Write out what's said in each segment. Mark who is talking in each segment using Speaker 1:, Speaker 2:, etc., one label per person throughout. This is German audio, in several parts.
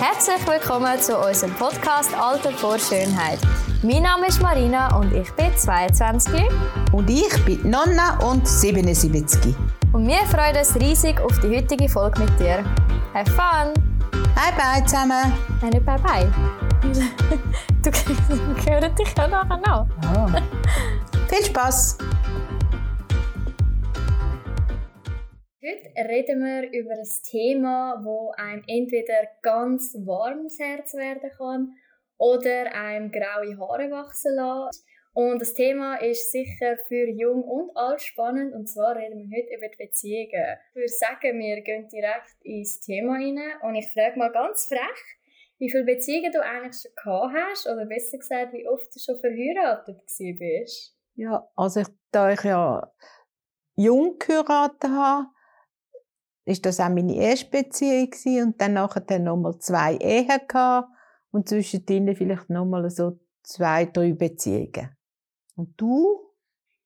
Speaker 1: Herzlich willkommen zu unserem Podcast Alter vor Schönheit. Mein Name ist Marina und ich bin 22.
Speaker 2: Und ich bin Nonna und 77.
Speaker 1: Und wir freuen uns riesig auf die heutige Folge mit dir. Have fun!
Speaker 2: Bye bye zusammen!
Speaker 1: Nein, nicht bye bye. du hörst dich ja nachher noch.
Speaker 2: Oh. Viel Spaß!
Speaker 1: Heute reden wir über ein Thema, wo einem entweder ganz warmes Herz werden kann oder einem graue Haare wachsen lässt. Und das Thema ist sicher für jung und alt spannend. Und zwar reden wir heute über die Beziehungen. Ich würde sagen, wir gehen direkt ins Thema rein. Und ich frage mal ganz frech, wie viele Beziehungen du eigentlich schon gehabt hast? Oder besser gesagt, wie oft du schon verheiratet bist?
Speaker 2: Ja, also ich, da ich ja jung geheiratet habe, ist das auch meine erste Beziehung gewesen. und dann nachher nochmal zwei Ehen gehabt und zwischendrin vielleicht nochmal so zwei, drei Beziehungen. Und du?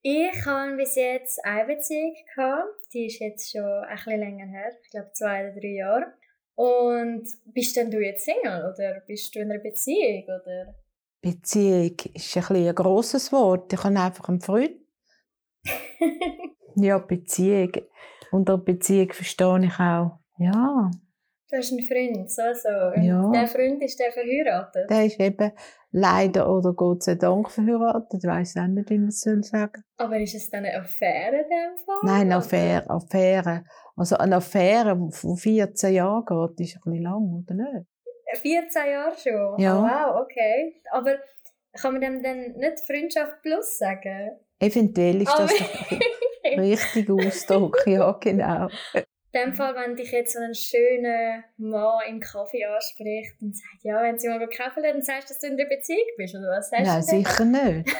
Speaker 1: Ich habe bis jetzt eine Beziehung gehabt. Die ist jetzt schon ein bisschen länger her. Ich glaube zwei oder drei Jahre. Und bist denn du jetzt Single oder bist du in einer Beziehung oder?
Speaker 2: Beziehung ist ein, bisschen ein grosses Wort. Ich habe einfach einen Freund. ja, Beziehung. Unter Beziehung verstehe ich auch. Ja.
Speaker 1: Du hast einen Freund, so, so. Und ja. der Freund ist der verheiratet?
Speaker 2: Der ist eben leider oder Gott sei Dank verheiratet. Ich weiss auch nicht, wie man es sagen soll
Speaker 1: Aber ist es dann eine Affäre in dem Fall?
Speaker 2: Nein, eine Affäre, Affäre. Also eine Affäre, die 14 Jahre geht, ist ein bisschen lang, oder nicht?
Speaker 1: 14 Jahre schon?
Speaker 2: Ja.
Speaker 1: Oh, wow, okay. Aber kann man dem dann nicht Freundschaft plus sagen?
Speaker 2: Eventuell ist das doch richtig Ausdruck, ja, genau.
Speaker 1: In dem Fall, wenn dich jetzt so ein schöner Mann im Kaffee anspricht und sagt, ja, wenn sie mal Kaffee lernen, dann sagst du, dass du in der Beziehung bist, oder was
Speaker 2: sagst Nein, du sicher nicht.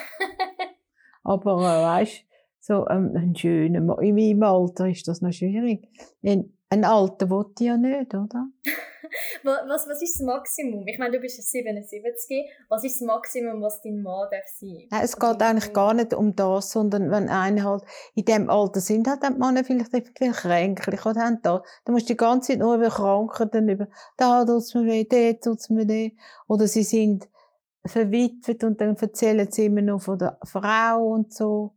Speaker 2: Aber äh, weißt so ähm, ein schöner Mann, in meinem Alter ist das noch schwierig. Ein, ein Alter ich ja nicht, oder?
Speaker 1: was, was ist das Maximum? Ich meine, du bist 77. Was ist das Maximum, was dein Mann darf sein
Speaker 2: Nein, es geht eigentlich gar nicht um das, sondern wenn einer halt in dem Alter sind, hat die Männer vielleicht viel kränklich oder haben da. Da musst du die ganze Zeit nur über Krankheiten, über da tut's mir weh, dort tut's mir weh. Oder sie sind verwitwet und dann erzählen sie immer nur von der Frau und so.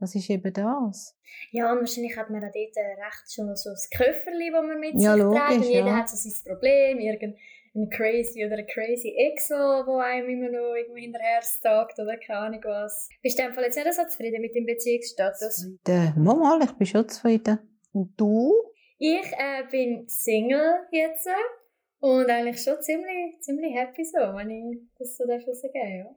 Speaker 2: Was ist eben das?
Speaker 1: Ja, und wahrscheinlich hat man auch dort recht schon so ein Köfferli, das man mit ja, sich logisch, trägt. Und jeder ja. hat so sein Problem, irgendein crazy oder ein crazy Ex, wo einem immer noch irgendwie hinterher stalkt oder keine Ahnung was. Bist du einfach jetzt nicht so zufrieden mit dem Beziehungsstatus?
Speaker 2: Zufrieden. Mal, ich bin schon zufrieden. Und du?
Speaker 1: Ich äh, bin Single jetzt und eigentlich schon ziemlich, ziemlich happy so, wenn ich das so sagen darf. Ja.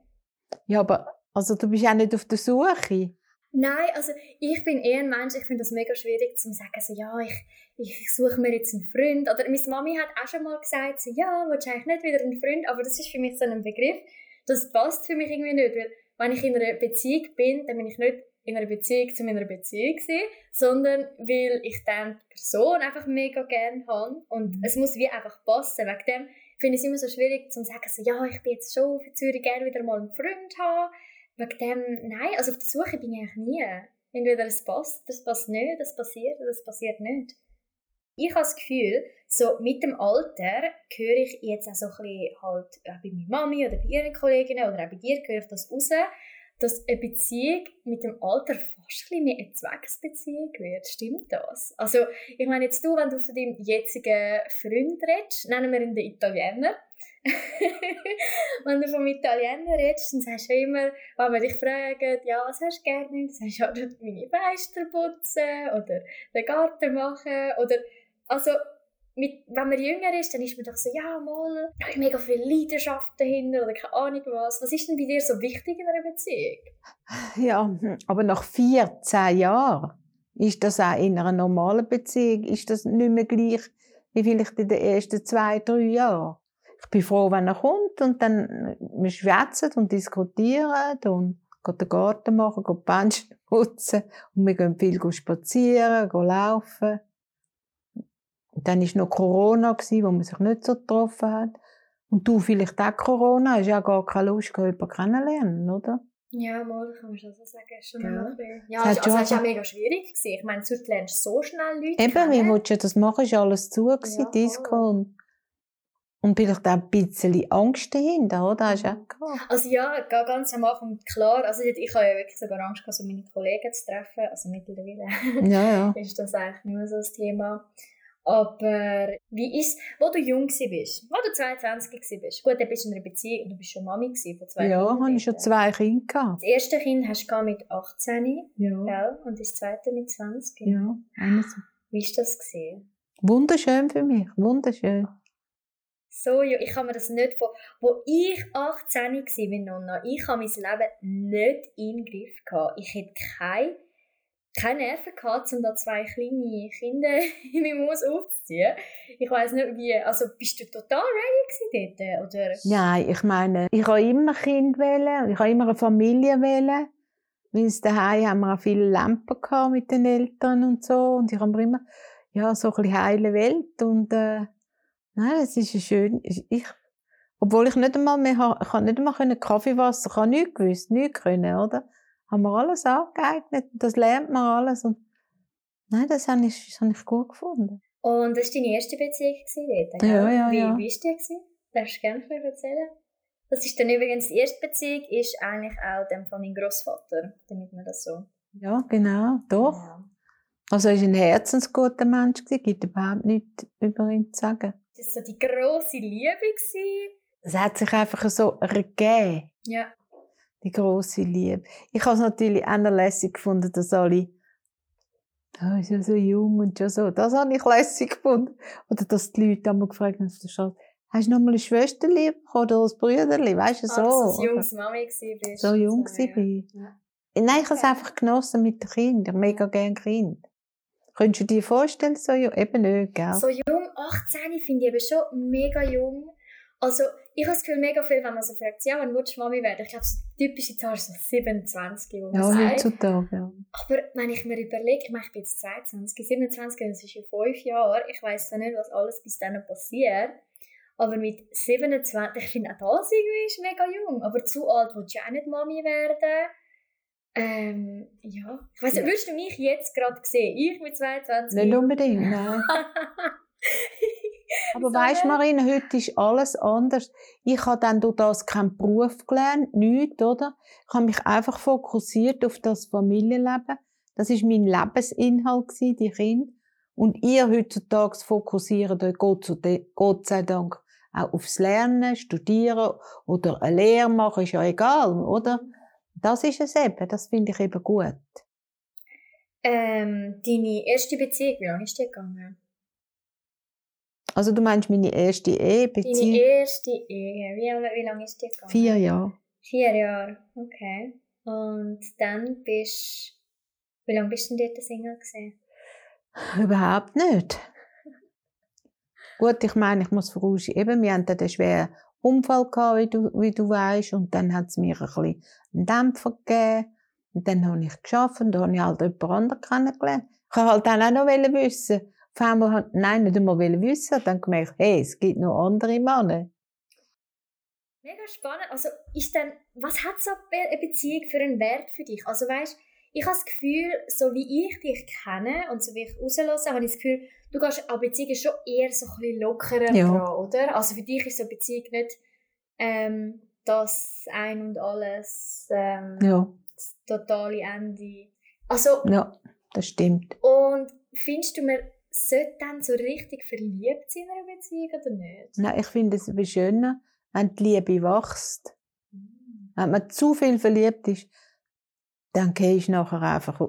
Speaker 2: ja, aber also du bist auch nicht auf der Suche.
Speaker 1: Nein, also ich bin eher ein Mensch, ich finde das mega schwierig zu sagen, so, ja, ich, ich suche mir jetzt einen Freund. Oder meine Mami hat auch schon mal gesagt, so, ja, willst du eigentlich nicht wieder einen Freund? Aber das ist für mich so ein Begriff, das passt für mich irgendwie nicht. Weil wenn ich in einer Beziehung bin, dann bin ich nicht in einer Beziehung zu meiner Beziehung gewesen, sondern weil ich dann die Person einfach mega gerne habe. Und es muss wie einfach passen. Wegen dem finde ich es immer so schwierig zu sagen, so, ja, ich bin jetzt schon für Zürich gerne wieder mal einen Freund haben wegen dem, nein, also auf der Suche bin ich eigentlich nie. Entweder es passt, das passt nicht, das passiert oder das passiert nicht. Ich habe das Gefühl, so mit dem Alter höre ich jetzt auch so ein bisschen halt auch bei meiner Mami oder bei ihren Kolleginnen oder auch bei dir höre ich das raus, dass eine Beziehung mit dem Alter fast ein bisschen mehr eine Zwecksbeziehung wird. Stimmt das? Also, ich meine jetzt du, wenn du von deinem jetzigen Freund redest, nennen wir ihn den Italiener, wenn du vom Italiener redest, dann sagst du immer, wenn wir dich fragen, ja, was hast du gerne, dann sagst du, ja, meine Fenster putzen oder den Garten machen oder, also, mit, wenn man jünger ist, dann ist man doch so, ja, mal, da habe mega viel Leidenschaft dahinter oder keine Ahnung was. Was ist denn bei dir so wichtig in einer Beziehung?
Speaker 2: Ja, aber nach 14 Jahren ist das auch in einer normalen Beziehung, ist das nicht mehr gleich wie vielleicht in den ersten zwei, drei Jahren ich bin froh, wenn er kommt und dann wir schwätzen und diskutieren und gehen den Garten machen, gehen die Menschen putzen und wir gehen viel spazieren, gehen laufen. Und dann war noch Corona, wo man sich nicht so getroffen hat. Und du vielleicht auch Corona, hast ja gar keine Lust, jemanden kennenlernen, oder?
Speaker 1: Ja, mal kann man schon so sagen. Schon ja, ja also, also es war mega schwierig. Gewesen. Ich meine, du lernst so schnell Leute
Speaker 2: Eben, kennen. wie willst du das machen? Ist alles zu, gewesen, ja, Disco und Und vielleicht auch ein bisschen Angst dahinter, oder? Hast du auch gehabt?
Speaker 1: Also ja, ga- ganz am Anfang, klar, also ich, ich habe ja wirklich sogar Angst gehabt, so meine Kollegen zu treffen, also mittlerweile
Speaker 2: Ja, ja.
Speaker 1: ist das eigentlich nicht mehr so das Thema. Aber wie ist wo du jung bist, wo du 22 gsi bist, gut, dann bist du in einer Beziehung und du bist schon Mami von zwei
Speaker 2: Ja,
Speaker 1: Kindern
Speaker 2: habe ich schon zwei Kinder gehabt.
Speaker 1: Das erste Kind hast du mit 18,
Speaker 2: Ja.
Speaker 1: gell? und das zweite mit 20.
Speaker 2: Ja, eines.
Speaker 1: Wie ist das gesehen?
Speaker 2: Wunderschön für mich, wunderschön.
Speaker 1: So, ich kann mir das nicht vor. Wo ich 18 war, bin Nonna, ich habe mein Leben nicht im Griff gehabt. Ich hätte keine, keine Nerven gehabt, um da zwei kleine Kinder in meinem Haus aufzuziehen. Ich weiß nicht, wie, also bist du total ready dort, oder?
Speaker 2: Nein, ich meine, ich habe immer Kind wählen, ich habe immer eine Familie wählen. Weil daheim haben wir auch viele Lampen mit den Eltern und so und ich habe immer ja so ein bisschen heile Welt und äh, nein, es ist schön. Ich, obwohl ich nicht einmal mehr ich habe nicht einmal können Kaffeewasser, ich habe nichts gewusst, nichts können, oder? Haben wir alles angeeignet, das lernt man alles und nein, das habe ich, das habe ich gut gefunden.
Speaker 1: Und das war deine erste Beziehung dort, gell?
Speaker 2: Ja, ja,
Speaker 1: wie,
Speaker 2: ja.
Speaker 1: Wie war die? gewesen? Darfst du gerne bisschen erzählen? Das ist dann übrigens die erste Beziehung, ist eigentlich auch dem von meinem Großvater, damit man das so.
Speaker 2: Ja, genau, doch.
Speaker 1: Ja.
Speaker 2: Also er war ein herzensguter Mensch, gewesen, gibt überhaupt nichts über ihn zu sagen.
Speaker 1: Das war so die grosse Liebe.
Speaker 2: Es hat sich einfach so ergeben,
Speaker 1: Ja.
Speaker 2: die große Liebe. Ich habe es natürlich auch noch lässig gefunden, dass alle «Ah, ist ja so jung und schon so». Das habe ich lässig gefunden. Oder dass die Leute einmal gefragt haben auf der Straße, «Hast du noch mal eine Schwesterli bekommen oder ein Brüderli?» Weißt du, so.
Speaker 1: Ah, dass du ein junges Mami bist.
Speaker 2: so jung war
Speaker 1: ja.
Speaker 2: ich. Nein, ich habe es einfach genossen mit den Kindern. Mega gerne Kind. Könntest du dir vorstellen, so jung? Eben nicht, gell?
Speaker 1: So jung, 18 finde ich eben schon mega jung. Also, ich habe das Gefühl, mega viel, wenn man so fragt, ja, wann willst du Mami werden? Ich glaube, so die typische Zahl ist so 27, wo man
Speaker 2: ja,
Speaker 1: sagt.
Speaker 2: heutzutage, ja.
Speaker 1: Aber wenn ich mir überlege, ich meine, ich bin jetzt 22, 27, das ist in fünf Jahren. Ich weiß zwar nicht, was alles bis dann passiert. Aber mit 27, ich finde auch das irgendwie ist mega jung. Aber zu alt willst du ja auch nicht Mami werden. Ähm, ja. Ich weiss
Speaker 2: Ja.
Speaker 1: würdest du mich jetzt gerade sehen? Ich mit 22?
Speaker 2: Nicht unbedingt, nein. Aber
Speaker 1: So,
Speaker 2: weißt du? Marina, heute ist alles anders. Ich habe dann durch das keinen Beruf gelernt, nichts, oder? Ich habe mich einfach fokussiert auf das Familienleben. Das ist mein Lebensinhalt gewesen, die Kinder. Und ihr heutzutage fokussiert euch Gott sei Dank auch aufs Lernen, Studieren oder eine Lehre machen, ist ja egal, oder? Das ist es eben, das finde ich eben gut.
Speaker 1: Ähm, deine erste Beziehung, wie lange ist die gegangen?
Speaker 2: Also du meinst meine erste Ehe,
Speaker 1: Deine erste Ehe, wie, wie lange ist die gegangen?
Speaker 2: Vier Jahre.
Speaker 1: Vier Jahre, okay. Und dann bist wie lange bist du denn dort Single gewesen?
Speaker 2: Überhaupt nicht. Gut, ich meine, ich muss vorausschieben, eben, wir hatten einen schweren Unfall gehabt, wie du, wie du weißt, und dann hat es mir ein einen Dämpfer gegeben. Und dann habe ich geschafft und dann habe ich halt jemand anderen kennengelernt. Ich wollte halt dann auch noch wissen. Auf einmal, nein, nicht einmal wissen. Dann gemerkt, hey, es gibt noch andere Männer.
Speaker 1: Mega spannend. Also, ist denn, was hat so eine Beziehung für einen Wert für dich? Also, weißt ich habe das Gefühl, so wie ich dich kenne und so wie ich rauslasse, habe ich das Gefühl, du gehst an Beziehungen schon eher so ein bisschen lockerer
Speaker 2: Ja.
Speaker 1: dran, oder? Also, für dich ist so eine Beziehung nicht ähm, das Ein und Alles, ähm,
Speaker 2: Ja,
Speaker 1: das totale Ende. Also,
Speaker 2: ja, das stimmt.
Speaker 1: Und findest du, man sollte dann so richtig verliebt sein in einer Beziehung oder nicht?
Speaker 2: Nein, ich finde es schöner, wenn die Liebe wächst. Wenn man zu viel verliebt ist, dann gehst du nachher einfach,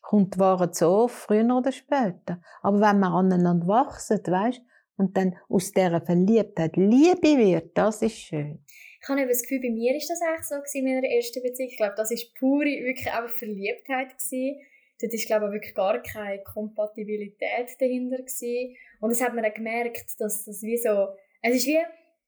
Speaker 2: kommt die Wahrheit so früher oder später. Aber wenn man aneinander wachsen, weißt und dann aus dieser Verliebtheit Liebe wird, das ist schön.
Speaker 1: Ich habe das Gefühl, bei mir ist das eigentlich so in meiner ersten Beziehung. Ich glaube, das war pure, wirklich einfach Verliebtheit. Gewesen. Dort ist, glaube ich, wirklich gar keine Kompatibilität dahinter gewesen. Und das hat man dann gemerkt, dass das wie so, es ist wie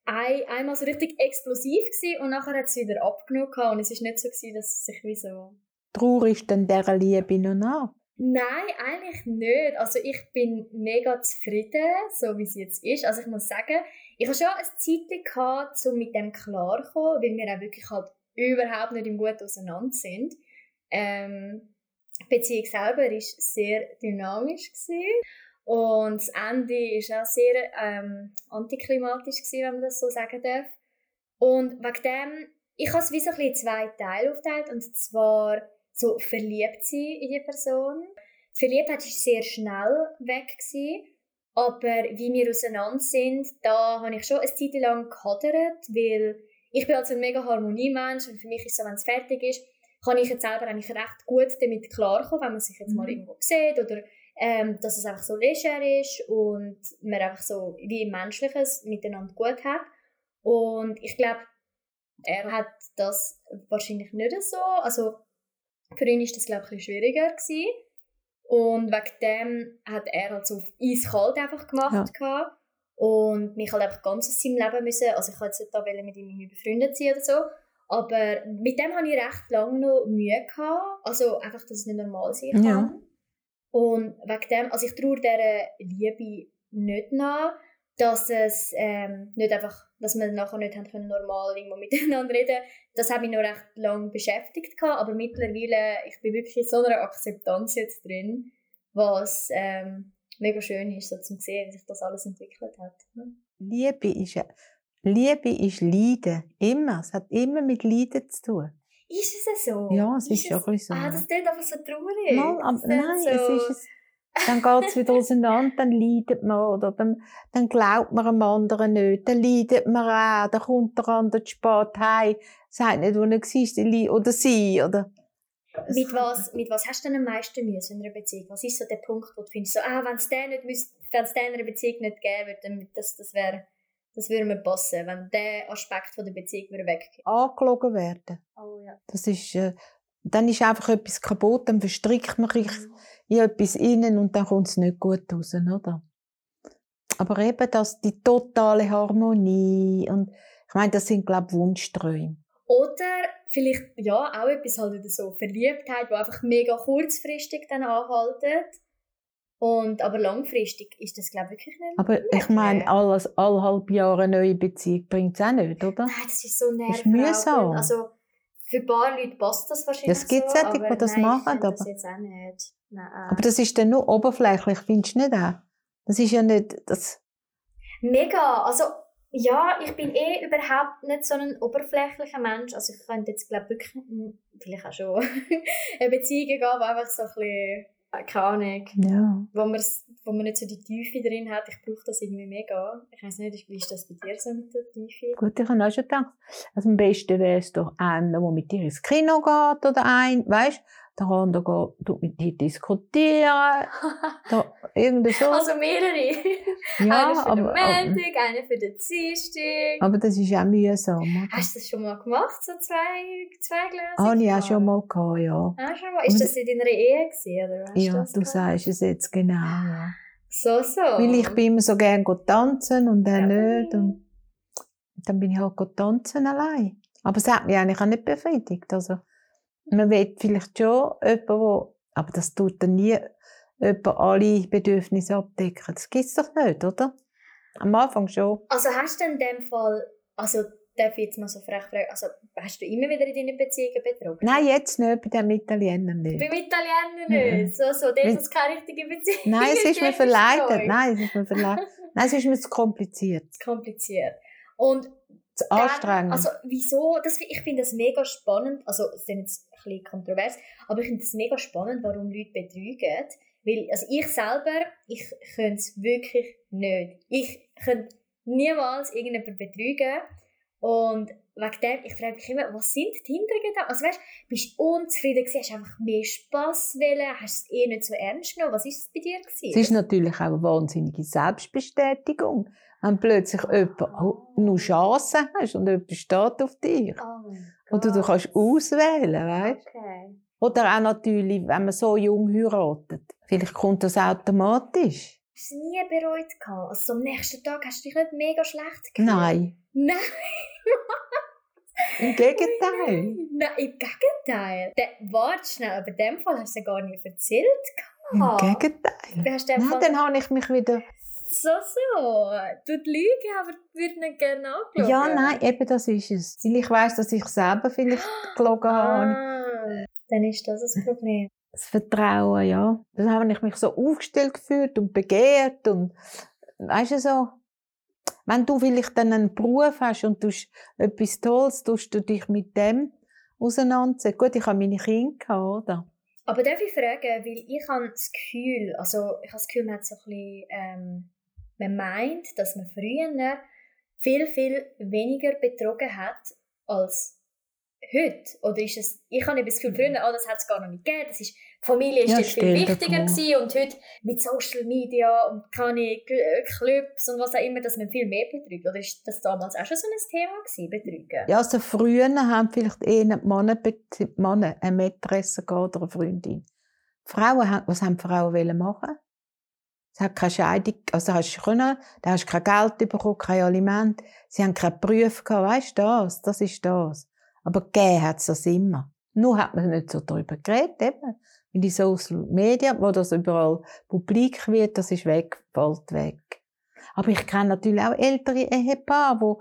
Speaker 1: ein, einmal so richtig explosiv gewesen und nachher hat es wieder abgenommen gehabt. und es ist nicht so gewesen, dass es sich wie so
Speaker 2: Traurig dann dieser Liebe noch nach.
Speaker 1: Nein, eigentlich nicht. Also ich bin mega zufrieden, so wie es jetzt ist. Also ich muss sagen, ich habe schon ein Zeit gehabt, um mit dem klarzukommen, weil wir auch wirklich halt überhaupt nicht im Gut auseinander sind. Ähm, die Beziehung selber war sehr dynamisch. Gewesen. Und das Ende war auch sehr ähm, antiklimatisch, gewesen, wenn man das so sagen darf. Und wegen dem, ich habe es wie so ein bisschen in zwei Teile aufgeteilt. Und zwar so verliebt sein in die Person. Die Verliebtheit war sehr schnell weg. Gewesen. Aber wie wir auseinander sind, da habe ich schon eine Zeit lang gehadert, weil ich bin also ein mega Harmoniemensch und für mich ist so, wenn es fertig ist, kann ich jetzt selber eigentlich recht gut damit klarkommen, wenn man sich jetzt mal mhm. irgendwo sieht oder ähm, dass es einfach so leger ist und man einfach so wie Menschliches miteinander gut hat. Und ich glaube, er hat das wahrscheinlich nicht so. Also für ihn ist das glaube ich schwieriger gewesen. Und wegen dem hat er halt so eiskalt einfach gemacht. Ja. Und mich halt einfach ganz aus seinem Leben müssen, also ich wollte jetzt nicht da mit ihm befreundet sein oder so, aber mit dem hatte ich recht lange noch Mühe gehabt. Also einfach, dass es nicht normal sein kann. Ja. Und wegen dem, also ich traue dieser Liebe nicht nach, dass es ähm, nicht einfach, dass wir nachher nicht haben können, normal irgendwo miteinander reden. Das hat mich noch recht lange beschäftigt gehabt, aber mittlerweile, ich bin wirklich in so einer Akzeptanz jetzt drin, was ähm, mega schön ist, so zu sehen, wie sich das alles entwickelt hat.
Speaker 2: Liebe ist, Liebe ist Leiden, immer. Es hat immer mit Leiden zu tun.
Speaker 1: Ist es so?
Speaker 2: Ja, es ist, ist schon so.
Speaker 1: Ah, das klingt einfach so traurig.
Speaker 2: Mal, aber, nein, so... es ist es. Dann geht es wieder auseinander, dann leidet man, oder dann, dann glaubt man einem anderen nicht, dann leidet man auch, dann kommt der andere zu spät heim, sagt nicht, wo er war, oder sie, oder...
Speaker 1: Mit was, mit was hast du denn am meisten Mühe in einer Beziehung? Was ist so der Punkt, wo du findest, so, ah, wenn es den nicht wenn es in einer Beziehung nicht geben würde, dann das, das wäre das würde mir passen, wenn der Aspekt von der Beziehung wieder weggeht.
Speaker 2: Angelogen werden.
Speaker 1: Oh ja.
Speaker 2: Das ist, äh, dann ist einfach etwas kaputt, dann verstrickt man sich mhm. in etwas innen und dann kommt es nicht gut raus, oder? Aber eben das, die totale Harmonie und ich meine, das sind, glaube ich, Wunschträume.
Speaker 1: Oder vielleicht, ja, auch etwas halt so Verliebtheit, die einfach mega kurzfristig dann anhaltet und, aber langfristig ist das, glaube ich, wirklich nicht
Speaker 2: Aber ich meine, alles, alle halb Jahre eine neue Beziehung bringt es auch nicht, oder?
Speaker 1: Nein, das ist so nervig. Das ist mühsam. Also, für ein paar Leute passt das wahrscheinlich
Speaker 2: Es gibt
Speaker 1: so,
Speaker 2: solche, die das
Speaker 1: nein,
Speaker 2: machen,
Speaker 1: aber...
Speaker 2: das
Speaker 1: jetzt auch nicht. Nein.
Speaker 2: Aber das ist dann nur oberflächlich, findest du nicht auch? Das ist ja nicht... Das...
Speaker 1: Mega, also... Ja, ich bin eh überhaupt nicht so ein oberflächlicher Mensch. Also ich könnte jetzt, glaube wirklich, hm, vielleicht auch schon, eine Beziehung gehen, die einfach so ein bisschen keine Ahnung,
Speaker 2: ja.
Speaker 1: wo, man, wo man nicht so die Tiefe drin hat. Ich brauche das irgendwie mega. Ich weiß nicht, wie ist das bei dir so mit der Tiefe?
Speaker 2: Gut, ich habe auch schon gedacht, also am besten wäre es doch einer, der mit dir ins Kino geht oder ein, weißt der andere geht mit dir diskutieren. da, irgendwie so.
Speaker 1: Also mehrere. Ja, einer für aber, den Montag, einer für den Dienstag.
Speaker 2: Aber das ist auch mühsam. Oder?
Speaker 1: Hast du das schon mal gemacht, so zwei, zwei Gläser?
Speaker 2: Ah, ich auch schon mal gehabt,
Speaker 1: ja. Ah, schon mal. Ist das in deiner Ehe gewesen, oder was?
Speaker 2: Ja, du gehabt? sagst es jetzt genau, ja.
Speaker 1: So, so.
Speaker 2: Weil ich bin immer so gerne tanzen und er ja. nicht. Und dann bin ich halt tanzen allein. Aber es hat mich eigentlich auch nicht befriedigt. Also, man will vielleicht schon jemanden, wo, aber das tut dann nie jemand alle Bedürfnisse abdecken. Das gibt es doch nicht, oder? Am Anfang schon.
Speaker 1: Also hast du in dem Fall, also darf ich jetzt mal so frech fragen, also hast du immer wieder in deinen Beziehungen betrogen?
Speaker 2: Nein, jetzt nicht, bei dem Italiener nicht.
Speaker 1: Beim Italiener nicht? Mhm. So, so, der ist keine richtige Beziehung.
Speaker 2: Nein, es ist mir verleidet. Nein, es ist mir verleidet. Nein, es ist mir zu kompliziert.
Speaker 1: Zu kompliziert. Und
Speaker 2: zu anstrengend.
Speaker 1: Also, wieso? Das, ich finde das mega spannend. Also, es ist jetzt ein bisschen kontrovers, aber ich finde es mega spannend, warum Leute betrügen. Weil, also ich selber, ich könnte es wirklich nicht. Ich könnte niemals irgendjemanden betrügen. Und wegen dem, ich frage mich immer, was sind die Hintergedanken? Also weißt, bist du unzufrieden gewesen, hast du einfach mehr Spass wollen, hast du es eh nicht so ernst genommen? Was ist es bei dir gewesen?
Speaker 2: Es ist natürlich auch eine wahnsinnige Selbstbestätigung wenn plötzlich jemand nur Chancen hast und jemand steht auf dich. Oh Oder du kannst auswählen, weißt
Speaker 1: okay.
Speaker 2: Oder auch natürlich, wenn man so jung heiratet. Vielleicht kommt das automatisch.
Speaker 1: Hast du nie bereut gehabt? Also am nächsten Tag hast du dich nicht mega schlecht gefühlt?
Speaker 2: Nein.
Speaker 1: Nein?
Speaker 2: Im Gegenteil.
Speaker 1: Nein, im Gegenteil. De, warte schnell, aber in dem Fall hast du es ja gar nicht erzählt.
Speaker 2: Im Gegenteil. Nein, Fall... dann habe ich mich wieder
Speaker 1: so, so. Du lügen, aber würde nicht gerne anschauen.
Speaker 2: Ja, nein, eben das ist es. Weil ich weiss, dass ich selber vielleicht gelogen
Speaker 1: ah,
Speaker 2: habe.
Speaker 1: Dann ist das das Problem.
Speaker 2: Das Vertrauen, ja. Da habe ich mich so aufgestellt gefühlt und begehrt und, weißt du, so. Wenn du vielleicht dann einen Beruf hast und du etwas Tolles, tust du dich mit dem auseinandersetzen. Gut, ich habe meine Kinder oder?
Speaker 1: Aber darf ich fragen, weil ich habe das Gefühl, also ich habe das Gefühl, man hat so ein bisschen, ähm, man meint, dass man früher viel, viel weniger betrogen hat als heute? Oder ist es, ich habe das Gefühl, früher, oh, das hat es gar noch nicht gegeben, das ist, die Familie ist ja, viel wichtiger gewesen und heute mit Social Media und keine Clubs und was auch immer, dass man viel mehr betrügt. Oder ist das damals auch schon so ein Thema gewesen, Betrügen?
Speaker 2: Ja, also früher haben vielleicht eher Männer, Männer eine Mätresse oder eine Freundin. Frauen, was haben Frauen wollen machen? Sie hat keine Scheidung, also hast du können, da hast du kein Geld bekommen, kein Aliment. Sie haben keinen Beruf gehabt, weißt du das? Das ist das. Aber gegeben hat es das immer. Nur hat man nicht so darüber geredet, eben. In die Social Media, wo das überall publik wird, das ist weg, fällt weg. Aber ich kenne natürlich auch ältere Ehepaare,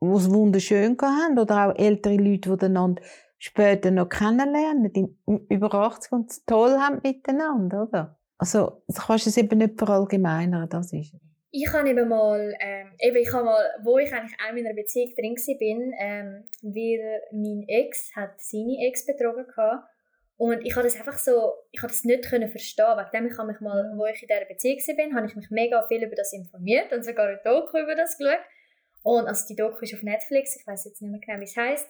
Speaker 2: die es wunderschön haben, oder auch ältere Leute, die einander später noch kennenlernen, die über 80 und es toll haben miteinander, oder? Also, du kannst es eben nicht verallgemeinern, das ist.
Speaker 1: Ich habe eben mal, ähm, eben ich habe mal, wo ich eigentlich auch in einer Beziehung drin bin, ähm, weil mein Ex hat seine Ex betrogen hatte. Und ich habe das einfach so, ich habe das nicht können verstehen. Wegen dem ich habe mich mal, wo ich in dieser Beziehung bin, habe ich mich mega viel über das informiert und sogar ein Doku über das geschaut. Und also die Doku ist auf Netflix, ich weiß jetzt nicht mehr genau, wie es heißt.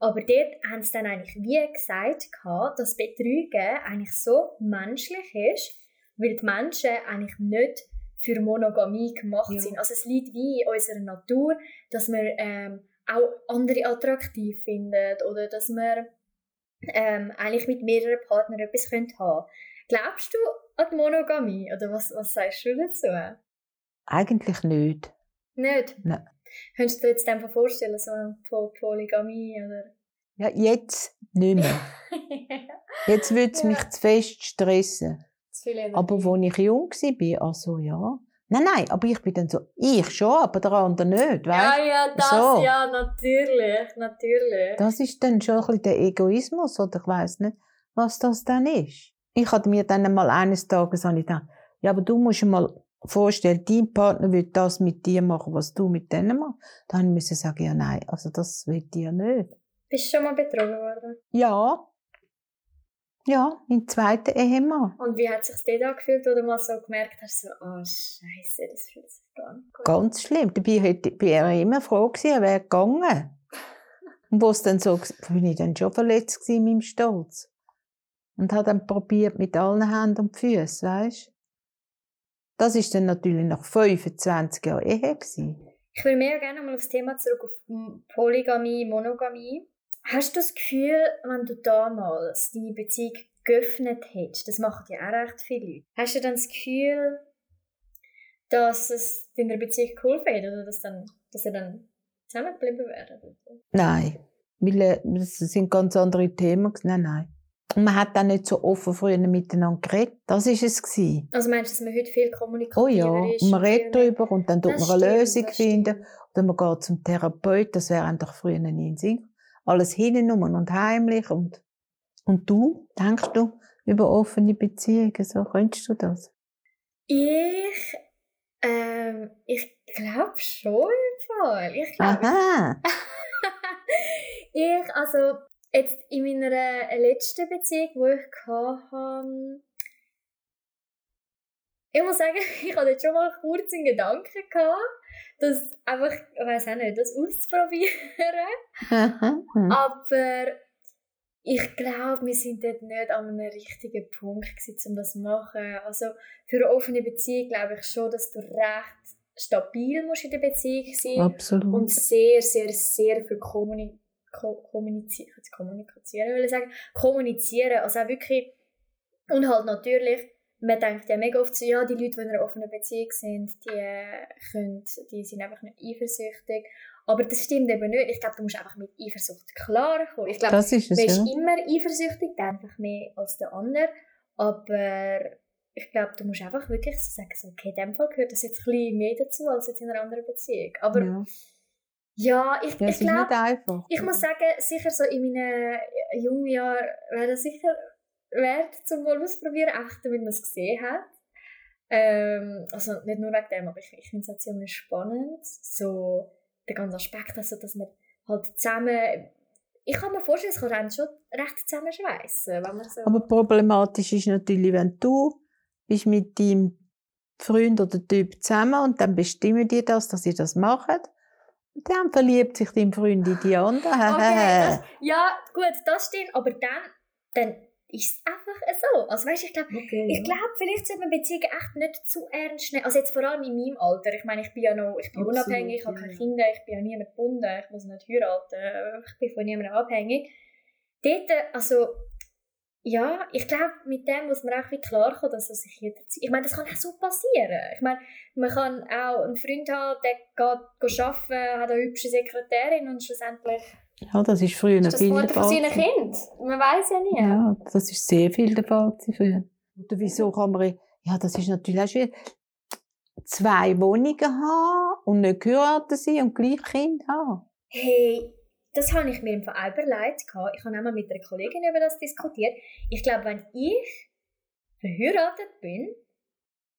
Speaker 1: Aber dort haben sie dann eigentlich wie gesagt, dass Betrügen eigentlich so menschlich ist, weil die Menschen eigentlich nicht für Monogamie gemacht ja. sind. Also es liegt wie in unserer Natur, dass man ähm, auch andere attraktiv findet oder dass man ähm, eigentlich mit mehreren Partnern etwas haben Glaubst du an die Monogamie oder was, was sagst du dazu?
Speaker 2: Eigentlich nicht.
Speaker 1: Nicht?
Speaker 2: Nein.
Speaker 1: Könntest du dir jetzt einfach vorstellen, so eine Polygamie oder?
Speaker 2: Ja, jetzt nicht mehr. jetzt würde es ja. mich zu fest stressen. Aber wo ich jung war, also ja. Nein, nein, aber ich bin dann so, ich schon, aber der andere nicht, weißt?
Speaker 1: Ja, ja, das, so. ja, natürlich, natürlich.
Speaker 2: Das ist dann schon ein bisschen der Egoismus, oder ich weiss nicht, was das dann ist. Ich hatte mir dann mal eines Tages gedacht, ja, aber du musst dir mal vorstellen, dein Partner will das mit dir machen, was du mit denen machst. Dann müssen sagen, ja, nein, also das will dir nicht.
Speaker 1: Bist du schon mal betrogen worden?
Speaker 2: Ja, ja, mein zweiter Ehemann.
Speaker 1: Und wie hat sich dort angefühlt, wo du mal so gemerkt hast, so, oh Scheiße, das fühlt sich gar nicht gut
Speaker 2: Ganz schlimm. Dabei war er immer froh, gewesen, er wäre gegangen. Und wo es dann so, bin ich dann schon verletzt in meinem Stolz. Und habe dann probiert mit allen Händen und Füßen, weißt du? Das ist dann natürlich nach 25 Jahren Ehe gewesen.
Speaker 1: Ich will mehr gerne mal auf das Thema zurück auf Polygamie, Monogamie. Hast du das Gefühl, wenn du damals deine Beziehung geöffnet hättest, das machen ja auch recht viele Leute, hast du dann das Gefühl, dass es deiner Beziehung geholfen hat oder dass, dann, dass ihr dann zusammengeblieben wäre?
Speaker 2: Nein, weil äh, das sind ganz andere Themen. Nein, nein. Und man hat dann nicht so offen früher miteinander geredet. Das war es. Gewesen.
Speaker 1: Also meinst du, dass man heute viel kommunikativer
Speaker 2: Oh ja, ist? man redet darüber und dann tut man eine stimmt, Lösung finden. Oder man geht zum Therapeut. Das wäre einfach früher nie in Sinn alles hingenommen und heimlich und, und du, denkst du über offene Beziehungen, so könntest du das?
Speaker 1: Ich, ähm, ich glaube schon im Fall. Ich glaub,
Speaker 2: Aha.
Speaker 1: ich, also, jetzt in meiner letzten Beziehung, die ich hatte, ich muss sagen, ich hatte jetzt schon mal kurz einen Gedanken gehabt, das einfach, ich weiß auch nicht, das auszuprobieren. Aber ich glaube, wir sind dort nicht an einem richtigen Punkt gewesen, um das zu machen. Also für eine offene Beziehung glaube ich schon, dass du recht stabil musst in der Beziehung sein
Speaker 2: Absolut.
Speaker 1: und sehr, sehr, sehr viel Kommuni kommunizieren, kommunizieren will ich sagen, kommunizieren, also auch wirklich und halt natürlich man denkt ja mega oft so, ja, die Leute, die in einer offenen Beziehung sind, die, äh, können, die sind einfach nicht eifersüchtig. Aber das stimmt eben nicht. Ich glaube, du musst einfach mit Eifersucht klarkommen. Ich glaube, du bist ja. immer eifersüchtig, einfach mehr als der andere. Aber ich glaube, du musst einfach wirklich so sagen, so, okay, in dem Fall gehört das jetzt ein bisschen mehr dazu als jetzt in einer anderen Beziehung. Aber ja, ja ich, ja, ich glaube, ich muss sagen, sicher so in meinen jungen Jahren wäre das sicher wert, zum mal ausprobieren, einfach damit man es gesehen hat. Ähm, also nicht nur wegen dem, aber ich, ich finde es ziemlich spannend, so der ganze Aspekt, also dass man halt zusammen ich kann mir vorstellen, es kann einen schon recht zusammenschweissen, wenn man so...
Speaker 2: Aber problematisch ist natürlich, wenn du bist mit deinem Freund oder Typ zusammen und dann bestimmen die das, dass sie das machen. Und dann verliebt sich dein Freund in die andere.
Speaker 1: okay, das, ja, gut, das stimmt, aber dann, dann ist es einfach so. Also weißt, ich glaube, okay, ich glaube, vielleicht sollte man Beziehungen echt nicht zu ernst nehmen. Also jetzt vor allem in meinem Alter. Ich meine, ich bin ja noch, ich bin Absolut, unabhängig, ich habe keine Kinder, ich bin ja niemand gebunden, ich muss nicht heiraten, ich bin von niemandem abhängig. Dort, also ja, ich glaube, mit dem muss man auch wie klarkommen, dass er sich jederzeit... Ich meine, das kann auch so passieren. Ich meine, man kann auch einen Freund haben, der geht, geht arbeiten, hat eine hübsche Sekretärin und schlussendlich
Speaker 2: ja, das ist früher ist
Speaker 1: das viel der Fall. Das Kind. Man weiß ja nie.
Speaker 2: Ja, das ist sehr viel der Fall früher. Oder wieso kann man, ja, das ist natürlich auch schwierig, zwei Wohnungen haben und nicht geheiratet sein und gleich Kind haben.
Speaker 1: Hey, das habe ich mir im Fall überlegt. Ich habe einmal mit einer Kollegin über das diskutiert. Ich glaube, wenn ich verheiratet bin